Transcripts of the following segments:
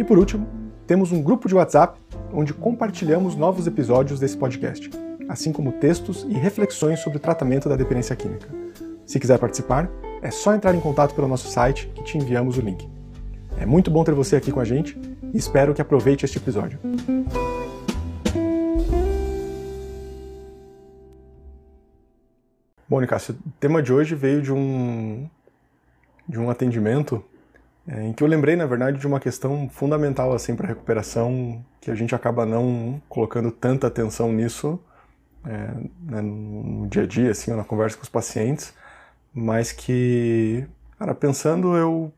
E por último, temos um grupo de WhatsApp onde compartilhamos novos episódios desse podcast, assim como textos e reflexões sobre o tratamento da dependência química. Se quiser participar, é só entrar em contato pelo nosso site que te enviamos o link. É muito bom ter você aqui com a gente e espero que aproveite este episódio. Bom, o tema de hoje veio de um, de um atendimento é, em que eu lembrei, na verdade, de uma questão fundamental assim para recuperação, que a gente acaba não colocando tanta atenção nisso é, né, no dia a dia, assim, na conversa com os pacientes, mas que, cara, pensando, eu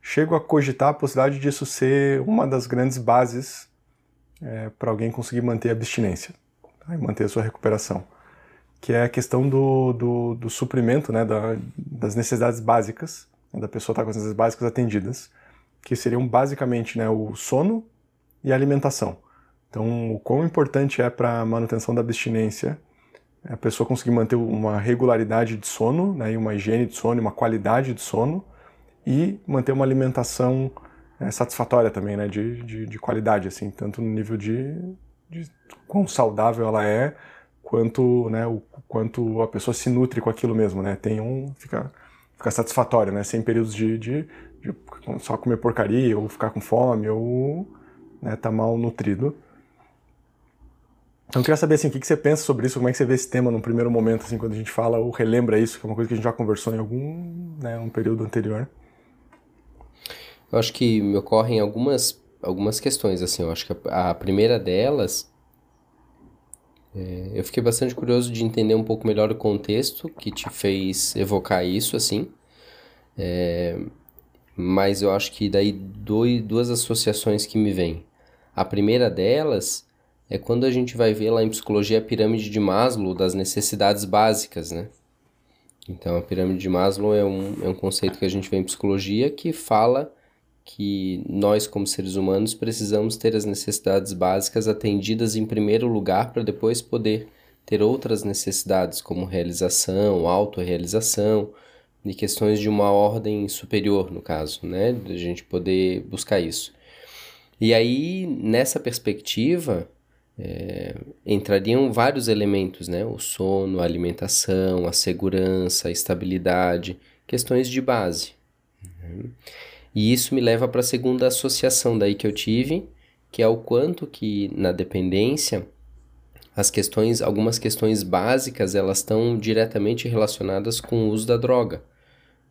chego a cogitar a possibilidade disso ser uma das grandes bases é, para alguém conseguir manter a abstinência tá? e manter a sua recuperação, que é a questão do, do, do suprimento né, da, das necessidades básicas, né, da pessoa estar tá com as necessidades básicas atendidas, que seriam basicamente né, o sono e a alimentação. Então, o quão importante é para a manutenção da abstinência a pessoa conseguir manter uma regularidade de sono, né, uma higiene de sono, uma qualidade de sono, e manter uma alimentação é, satisfatória também, né, de, de, de, qualidade, assim, tanto no nível de, de quão saudável ela é, quanto, né, o quanto a pessoa se nutre com aquilo mesmo, né, tem um, fica, fica satisfatório, né, sem períodos de, de, de só comer porcaria, ou ficar com fome, ou né, tá mal nutrido. Então eu queria saber assim, o que você pensa sobre isso, como é que você vê esse tema num primeiro momento, assim, quando a gente fala ou relembra isso, que é uma coisa que a gente já conversou em algum né, um período anterior. Eu acho que me ocorrem algumas, algumas questões, assim, eu acho que a, a primeira delas, é, eu fiquei bastante curioso de entender um pouco melhor o contexto que te fez evocar isso, assim, é, mas eu acho que daí dois, duas associações que me vêm. A primeira delas é quando a gente vai ver lá em psicologia a pirâmide de Maslow das necessidades básicas, né? Então, a pirâmide de Maslow é um, é um conceito que a gente vê em psicologia que fala que nós, como seres humanos, precisamos ter as necessidades básicas atendidas em primeiro lugar para depois poder ter outras necessidades, como realização, autorrealização e questões de uma ordem superior, no caso, né? De a gente poder buscar isso. E aí, nessa perspectiva, é, entrariam vários elementos, né? O sono, a alimentação, a segurança, a estabilidade, questões de base. Né? E isso me leva para a segunda associação daí que eu tive, que é o quanto que na dependência as questões, algumas questões básicas, elas estão diretamente relacionadas com o uso da droga,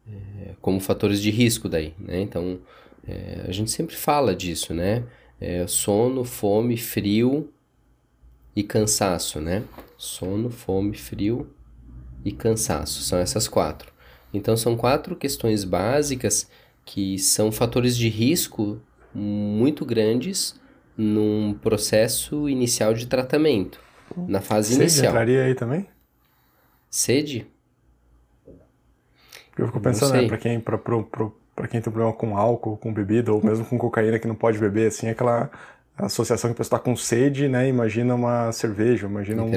é, como fatores de risco daí, né? Então, é, a gente sempre fala disso, né? É, sono, fome, frio e cansaço, né? Sono, fome, frio e cansaço, são essas quatro. Então, são quatro questões básicas que são fatores de risco muito grandes num processo inicial de tratamento, na fase Sede inicial. entraria aí também? Sede? Eu fico pensando, né, pra quem, pra, pra, pra, pra quem tem problema com álcool, com bebida, ou mesmo com cocaína que não pode beber, assim, aquela associação que a pessoa está com sede, né? Imagina uma cerveja, imagina um,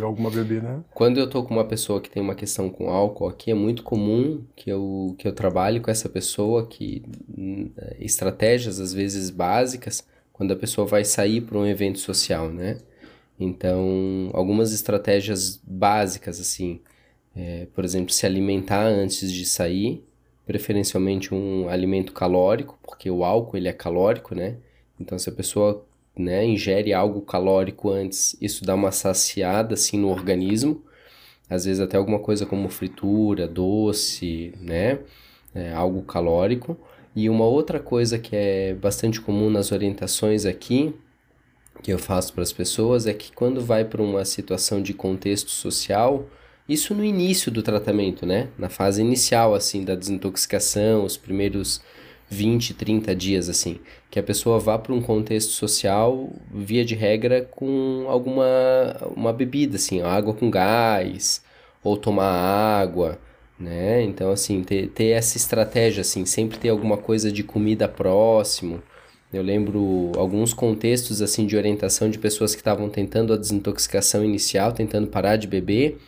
né, alguma bebida. Quando eu tô com uma pessoa que tem uma questão com álcool aqui, é muito comum que eu, que eu trabalhe com essa pessoa que hum, estratégias às vezes básicas quando a pessoa vai sair para um evento social, né? Então, algumas estratégias básicas assim, é, por exemplo, se alimentar antes de sair, preferencialmente um alimento calórico, porque o álcool ele é calórico, né? Então, se a pessoa né, ingere algo calórico antes, isso dá uma saciada assim no organismo, às vezes até alguma coisa como fritura, doce, né, é, algo calórico. E uma outra coisa que é bastante comum nas orientações aqui, que eu faço para as pessoas, é que quando vai para uma situação de contexto social, isso no início do tratamento, né? Na fase inicial, assim, da desintoxicação, os primeiros 20, 30 dias, assim. Que a pessoa vá para um contexto social, via de regra, com alguma uma bebida, assim, água com gás, ou tomar água, né? Então, assim, ter, ter essa estratégia, assim, sempre ter alguma coisa de comida próximo. Eu lembro alguns contextos, assim, de orientação de pessoas que estavam tentando a desintoxicação inicial, tentando parar de beber,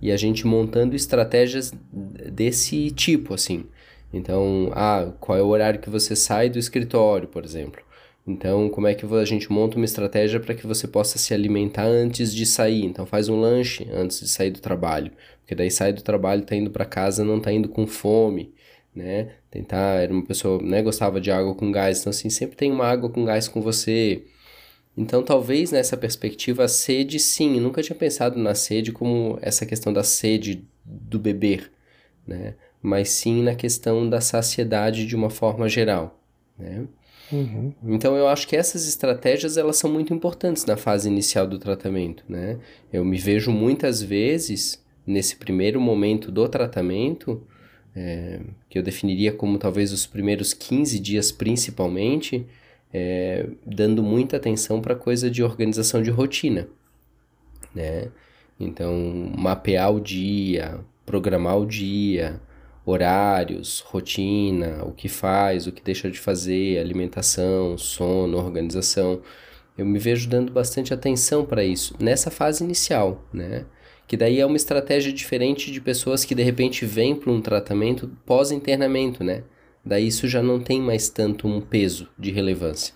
e a gente montando estratégias desse tipo, assim. Então, ah, qual é o horário que você sai do escritório, por exemplo? Então, como é que a gente monta uma estratégia para que você possa se alimentar antes de sair? Então, faz um lanche antes de sair do trabalho, porque daí sai do trabalho, tá indo para casa, não tá indo com fome, né? Tentar, era uma pessoa, né, gostava de água com gás, então assim, sempre tem uma água com gás com você. Então, talvez nessa perspectiva, a sede, sim, eu nunca tinha pensado na sede como essa questão da sede do beber, né? Mas sim na questão da saciedade de uma forma geral, né? Uhum. Então eu acho que essas estratégias elas são muito importantes na fase inicial do tratamento, né? Eu me vejo muitas vezes nesse primeiro momento do tratamento, é, que eu definiria como talvez os primeiros 15 dias principalmente, é, dando muita atenção para coisa de organização de rotina, né? Então mapear o dia, programar o dia, horários, rotina, o que faz, o que deixa de fazer, alimentação, sono, organização. Eu me vejo dando bastante atenção para isso nessa fase inicial, né? Que daí é uma estratégia diferente de pessoas que de repente vêm para um tratamento pós-internamento, né? Daí isso já não tem mais tanto um peso de relevância.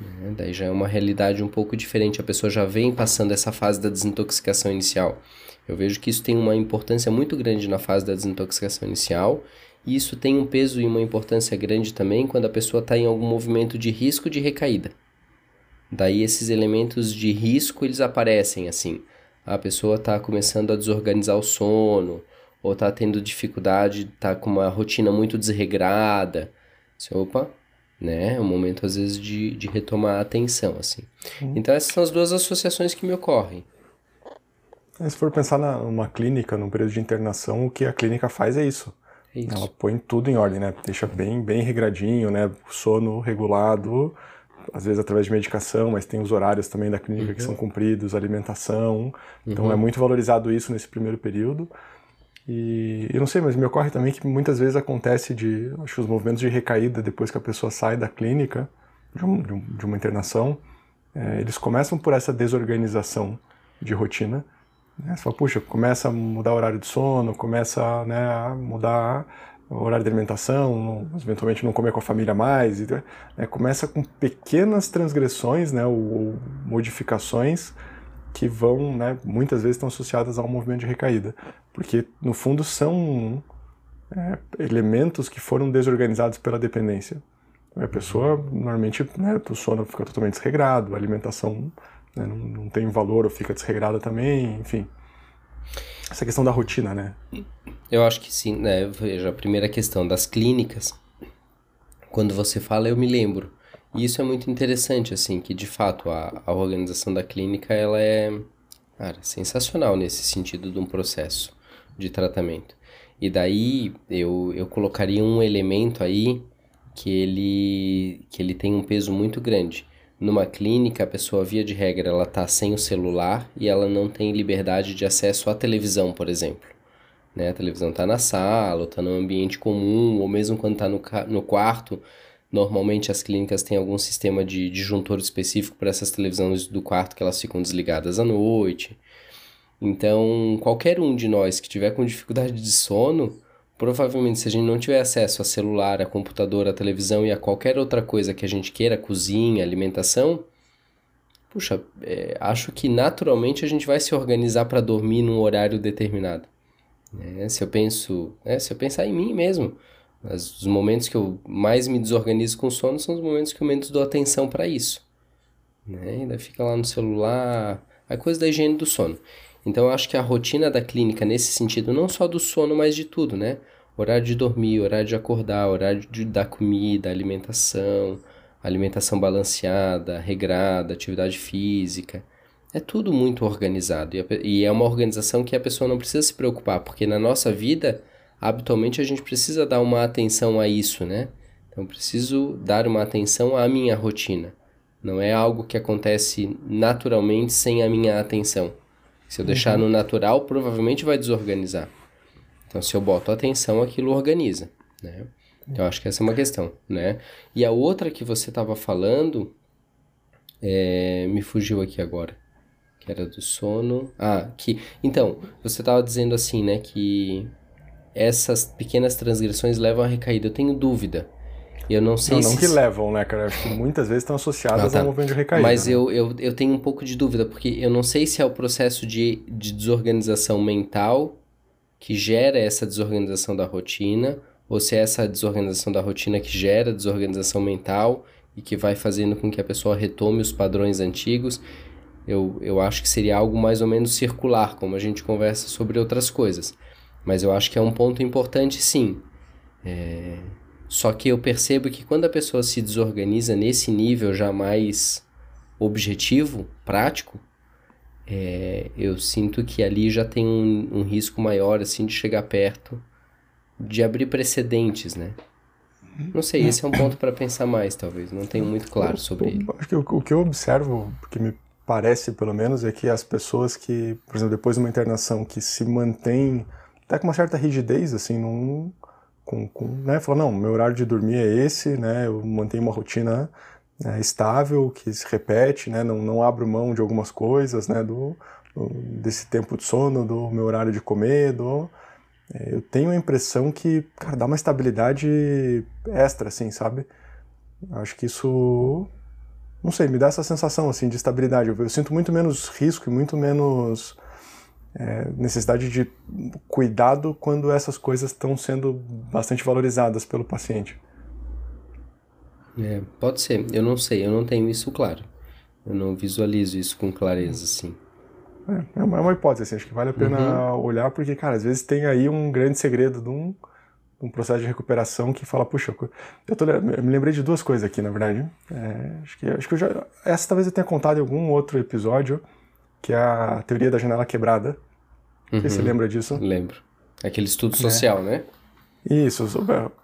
Né? Daí já é uma realidade um pouco diferente. A pessoa já vem passando essa fase da desintoxicação inicial. Eu vejo que isso tem uma importância muito grande na fase da desintoxicação inicial, e isso tem um peso e uma importância grande também quando a pessoa está em algum movimento de risco de recaída. Daí esses elementos de risco eles aparecem assim. A pessoa está começando a desorganizar o sono, ou está tendo dificuldade, está com uma rotina muito desregrada. Assim, opa, né? É um momento às vezes de, de retomar a atenção, assim. Então essas são as duas associações que me ocorrem. Se for pensar numa clínica, num período de internação, o que a clínica faz é isso. É isso. Ela põe tudo em ordem, né? Deixa bem, bem regradinho, né? Sono regulado, às vezes através de medicação, mas tem os horários também da clínica uhum. que são cumpridos, alimentação. Então uhum. é muito valorizado isso nesse primeiro período. E eu não sei, mas me ocorre também que muitas vezes acontece de, acho que os movimentos de recaída depois que a pessoa sai da clínica, de, um, de uma internação, é, eles começam por essa desorganização de rotina né? Você fala, puxa, começa a mudar o horário de sono, começa né, a mudar o horário de alimentação, não, eventualmente não comer com a família mais, né, começa com pequenas transgressões né, ou, ou, modificações que vão, né, muitas vezes estão associadas ao movimento de recaída, porque no fundo são é, elementos que foram desorganizados pela dependência. A pessoa normalmente, né, o sono fica totalmente desregrado, a alimentação né? não, não tem valor ou fica desregrada também, enfim. Essa questão da rotina, né? Eu acho que sim, né? Veja, a primeira questão das clínicas, quando você fala, eu me lembro. E isso é muito interessante, assim, que de fato a, a organização da clínica, ela é, cara, sensacional nesse sentido de um processo de tratamento. E daí eu, eu colocaria um elemento aí que ele, que ele tem um peso muito grande, numa clínica, a pessoa, via de regra, ela está sem o celular e ela não tem liberdade de acesso à televisão, por exemplo. Né? A televisão está na sala, está no ambiente comum, ou mesmo quando está no, no quarto. Normalmente as clínicas têm algum sistema de disjuntor específico para essas televisões do quarto que elas ficam desligadas à noite. Então, qualquer um de nós que tiver com dificuldade de sono, Provavelmente, se a gente não tiver acesso a celular, a computador, a televisão e a qualquer outra coisa que a gente queira, cozinha, alimentação, puxa, é, acho que naturalmente a gente vai se organizar para dormir num horário determinado. É, se eu penso, é, se eu pensar em mim mesmo, os momentos que eu mais me desorganizo com sono são os momentos que eu menos dou atenção para isso. né? Ainda fica lá no celular, é coisa da higiene do sono. Então eu acho que a rotina da clínica nesse sentido, não só do sono, mas de tudo, né? Horário de dormir, horário de acordar, horário de dar comida, alimentação, alimentação balanceada, regrada, atividade física. É tudo muito organizado e é uma organização que a pessoa não precisa se preocupar, porque na nossa vida, habitualmente a gente precisa dar uma atenção a isso, né? Então preciso dar uma atenção à minha rotina. Não é algo que acontece naturalmente sem a minha atenção. Se eu deixar uhum. no natural, provavelmente vai desorganizar. Então, se eu boto atenção, aquilo organiza, né? Então, acho que essa é uma questão, né? E a outra que você estava falando, é, me fugiu aqui agora, que era do sono. Ah, que... Então, você estava dizendo assim, né, que essas pequenas transgressões levam a recaída. Eu tenho dúvida. Eu não sei não, se... Não que levam, né, cara? Acho que muitas vezes estão associadas ah, tá. ao movimento de recaída. Mas né? eu, eu, eu tenho um pouco de dúvida, porque eu não sei se é o processo de, de desorganização mental que gera essa desorganização da rotina, ou se é essa desorganização da rotina que gera desorganização mental e que vai fazendo com que a pessoa retome os padrões antigos. Eu, eu acho que seria algo mais ou menos circular, como a gente conversa sobre outras coisas. Mas eu acho que é um ponto importante, sim. É... Só que eu percebo que quando a pessoa se desorganiza nesse nível já mais objetivo, prático, é, eu sinto que ali já tem um, um, risco maior assim de chegar perto de abrir precedentes, né? Não sei, esse é um ponto para pensar mais, talvez. Não tenho muito claro sobre ele. Acho que o, o que eu observo, que me parece pelo menos, é que as pessoas que, por exemplo, depois de uma internação que se mantém até com uma certa rigidez, assim, num, com, com, né, falou, não, meu horário de dormir é esse, né, eu mantenho uma rotina né, estável, que se repete, né, não, não abro mão de algumas coisas, né, do, do desse tempo de sono, do meu horário de comer, do, é, eu tenho a impressão que, cara, dá uma estabilidade extra, assim, sabe? Acho que isso, não sei, me dá essa sensação, assim, de estabilidade. Eu, eu sinto muito menos risco e muito menos é, necessidade de cuidado quando essas coisas estão sendo bastante valorizadas pelo paciente. É, pode ser, eu não sei, eu não tenho isso claro. Eu não visualizo isso com clareza, assim. É, é uma, é uma hipótese, assim, acho que vale a pena uhum. olhar, porque, cara, às vezes tem aí um grande segredo de um, de um processo de recuperação que fala, puxa, eu, tô, eu me lembrei de duas coisas aqui, na verdade. É, acho, que, acho que eu já. Essa talvez eu tenha contado em algum outro episódio, que é a teoria da janela quebrada. Uhum. Você lembra disso? Lembro. Aquele estudo é. social, né? Isso,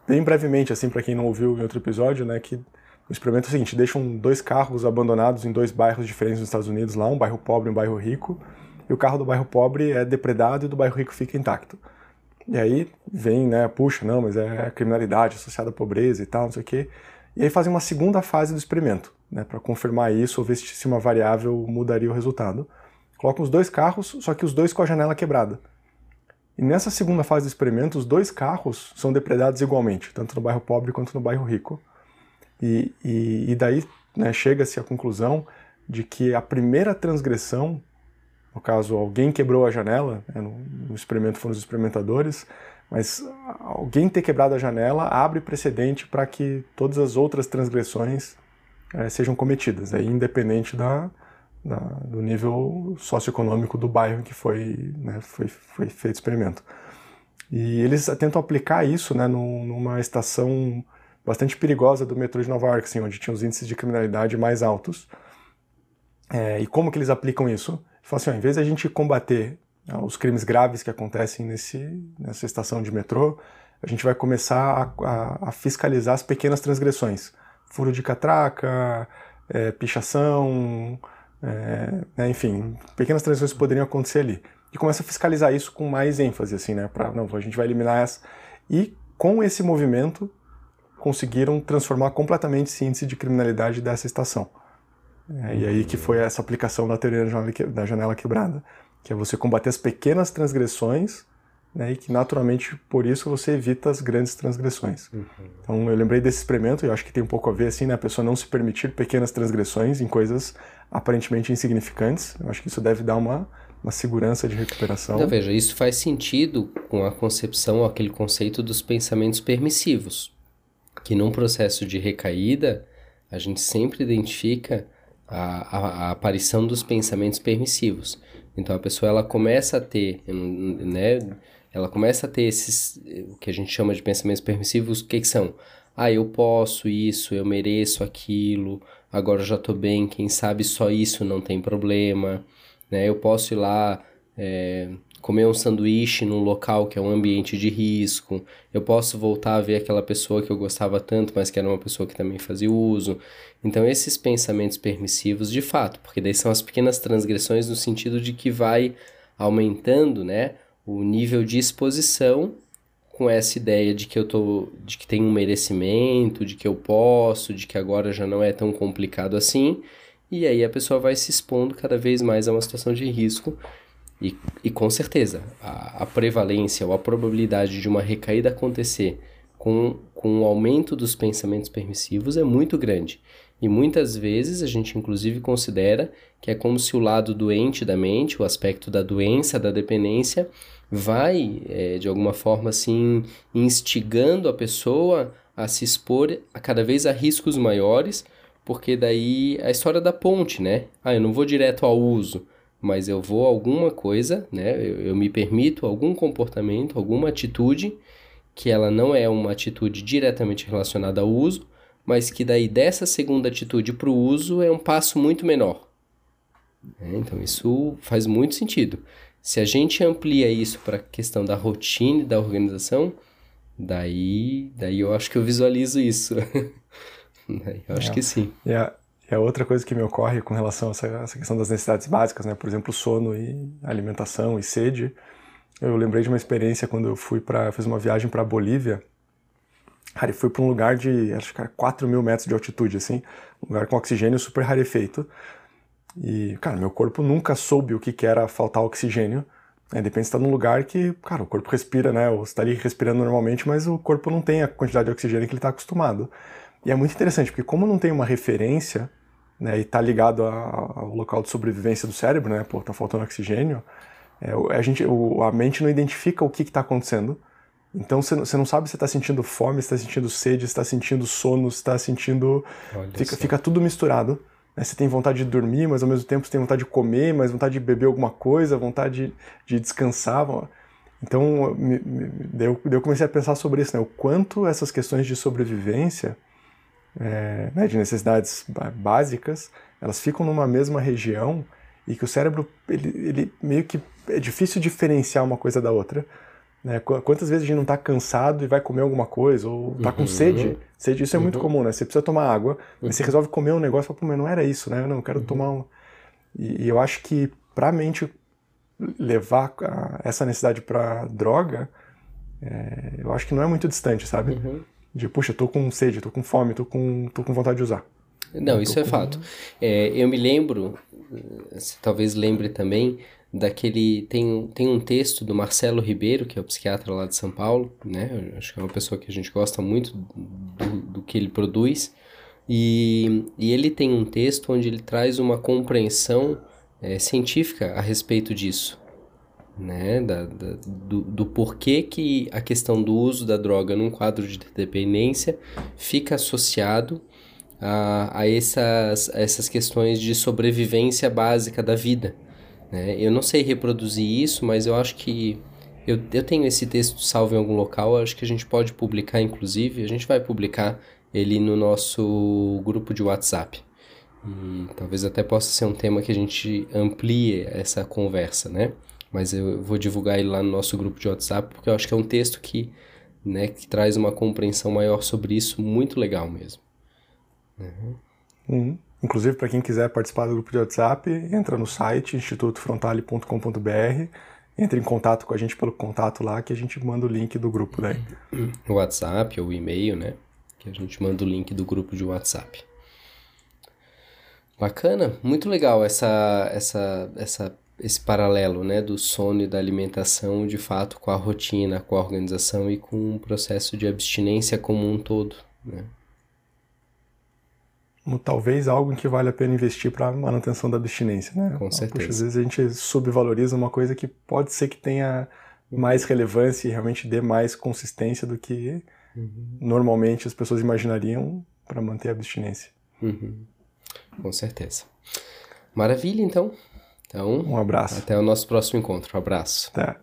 bem brevemente, assim, para quem não ouviu em outro episódio, né, que o experimento é o seguinte, deixam dois carros abandonados em dois bairros diferentes nos Estados Unidos, lá um bairro pobre e um bairro rico, e o carro do bairro pobre é depredado e o do bairro rico fica intacto. E aí vem, né, puxa, não, mas é a criminalidade associada à pobreza e tal, não sei o quê. E aí fazem uma segunda fase do experimento, né, para confirmar isso ou ver se uma variável mudaria o resultado. Colocam os dois carros, só que os dois com a janela quebrada. E nessa segunda fase do experimento, os dois carros são depredados igualmente, tanto no bairro pobre quanto no bairro rico. E, e, e daí né, chega-se à conclusão de que a primeira transgressão, no caso, alguém quebrou a janela, né, no, no experimento foram os experimentadores, mas alguém ter quebrado a janela abre precedente para que todas as outras transgressões é, sejam cometidas, aí, independente da, da, do nível socioeconômico do bairro em que foi, né, foi, foi feito o experimento. E eles tentam aplicar isso né, numa estação bastante perigosa do metrô de Nova York, assim, onde tinha os índices de criminalidade mais altos. É, e como que eles aplicam isso? Falam assim, ó, em vez de a gente combater né, os crimes graves que acontecem nesse, nessa estação de metrô, a gente vai começar a, a, a fiscalizar as pequenas transgressões. Furo de catraca, é, pichação, é, né, enfim, pequenas transições poderiam acontecer ali. E começa a fiscalizar isso com mais ênfase, assim, né? Para não, a gente vai eliminar essa. E com esse movimento conseguiram transformar completamente esse índice de criminalidade dessa estação. É, e aí que foi essa aplicação da teoria da janela quebrada, que é você combater as pequenas transgressões né, e que naturalmente por isso você evita as grandes transgressões. Uhum. Então eu lembrei desse experimento e acho que tem um pouco a ver assim, né, a pessoa não se permitir pequenas transgressões em coisas aparentemente insignificantes. Eu acho que isso deve dar uma, uma segurança de recuperação. Então, veja, isso faz sentido com a concepção, aquele conceito dos pensamentos permissivos, que num processo de recaída a gente sempre identifica a, a, a aparição dos pensamentos permissivos. Então a pessoa ela começa a ter, né, ela começa a ter esses, o que a gente chama de pensamentos permissivos, o que, que são? Ah, eu posso isso, eu mereço aquilo, agora eu já estou bem, quem sabe só isso não tem problema, né? Eu posso ir lá é, comer um sanduíche num local que é um ambiente de risco, eu posso voltar a ver aquela pessoa que eu gostava tanto, mas que era uma pessoa que também fazia uso. Então, esses pensamentos permissivos, de fato, porque daí são as pequenas transgressões no sentido de que vai aumentando, né, o nível de exposição com essa ideia de que eu tô, de que tem um merecimento, de que eu posso, de que agora já não é tão complicado assim, e aí a pessoa vai se expondo cada vez mais a uma situação de risco e, e com certeza, a, a prevalência ou a probabilidade de uma recaída acontecer com, com o aumento dos pensamentos permissivos é muito grande. E muitas vezes a gente, inclusive, considera que é como se o lado doente da mente, o aspecto da doença, da dependência, vai, é, de alguma forma, assim, instigando a pessoa a se expor a cada vez a riscos maiores, porque daí a história da ponte, né? Ah, eu não vou direto ao uso, mas eu vou alguma coisa, né? Eu, eu, me permito algum comportamento, alguma atitude que ela não é uma atitude diretamente relacionada ao uso, mas que daí dessa segunda atitude para o uso é um passo muito menor. É, então isso faz muito sentido. Se a gente amplia isso para a questão da rotina e da organização, daí, daí eu acho que eu visualizo isso. eu acho é. que sim. Yeah. É outra coisa que me ocorre com relação a essa, essa, questão das necessidades básicas, né? Por exemplo, sono e alimentação e sede. Eu lembrei de uma experiência quando eu fui para fiz uma viagem para Bolívia. Cara, e fui para um lugar de acho que era 4 mil metros de altitude, assim, um lugar com oxigênio super rarefeito. E, cara, meu corpo nunca soube o que, que era faltar oxigênio. Né? Depende se está num lugar que, cara, o corpo respira, né? Ou está ali respirando normalmente, mas o corpo não tem a quantidade de oxigênio que ele está acostumado. E é muito interessante, porque como não tem uma referência, né, e está ligado ao local de sobrevivência do cérebro, né, pô, tá faltando oxigênio, é, a, gente, a mente não identifica o que está acontecendo. Então você não sabe se está sentindo fome, se está sentindo sede, se está sentindo sono, se está sentindo. Fica, fica, tudo misturado. Né? Você tem vontade de dormir, mas ao mesmo tempo você tem vontade de comer, mas vontade de beber alguma coisa, vontade de, de descansar. Então me, me, daí eu, daí eu comecei a pensar sobre isso, né? o quanto essas questões de sobrevivência é, né, de necessidades básicas, elas ficam numa mesma região e que o cérebro, ele, ele meio que é difícil diferenciar uma coisa da outra. Né? Quantas vezes a gente não está cansado e vai comer alguma coisa, ou está com uhum. sede? Sede, isso é muito uhum. comum, né? Você precisa tomar água, mas uhum. você resolve comer um negócio e fala, mas não era isso, né? Eu não, eu quero uhum. tomar um... E, e, eu acho que para a mente levar a, essa necessidade para droga, é, eu acho que não é muito distante, sabe? Uhum. De, puxa, tô com sede, tô com fome, tô com, tô com vontade de usar. Não, isso é fato. É, eu me lembro, você talvez lembre também, daquele. Tem, tem um texto do Marcelo Ribeiro, que é o psiquiatra lá de São Paulo, né? Acho que é uma pessoa que a gente gosta muito do, do que ele produz. E, e ele tem um texto onde ele traz uma compreensão é, científica a respeito disso né, da, da, do, do porquê que a questão do uso da droga num quadro de dependência fica associado a, a, essas, a essas questões de sobrevivência básica da vida. Né? Eu não sei reproduzir isso, mas eu acho que eu, eu tenho esse texto salvo em algum local, acho que a gente pode publicar, inclusive, a gente vai publicar ele no nosso grupo de WhatsApp. E talvez até possa ser um tema que a gente amplie essa conversa, né? mas eu vou divulgar ele lá no nosso grupo de WhatsApp, porque eu acho que é um texto que, né, que traz uma compreensão maior sobre isso, muito legal mesmo. Uhum. Uhum. Inclusive, para quem quiser participar do grupo de WhatsApp, entra no site institutofrontale.com.br, entre em contato com a gente pelo contato lá, que a gente manda o link do grupo daí. O WhatsApp ou e-mail, né? Que a gente manda o link do grupo de WhatsApp. Bacana, muito legal essa, essa, essa esse paralelo né, do sono e da alimentação de fato com a rotina, com a organização e com o processo de abstinência como um todo. Né? Talvez algo em que vale a pena investir para a manutenção da abstinência. Né? Com certeza. Puxa, às vezes a gente subvaloriza uma coisa que pode ser que tenha mais relevância e realmente dê mais consistência do que uhum. normalmente as pessoas imaginariam para manter a abstinência. Uhum. Com certeza. Maravilha, então. Então, Um abraço. até o nosso próximo encontro. Um abraço. Até.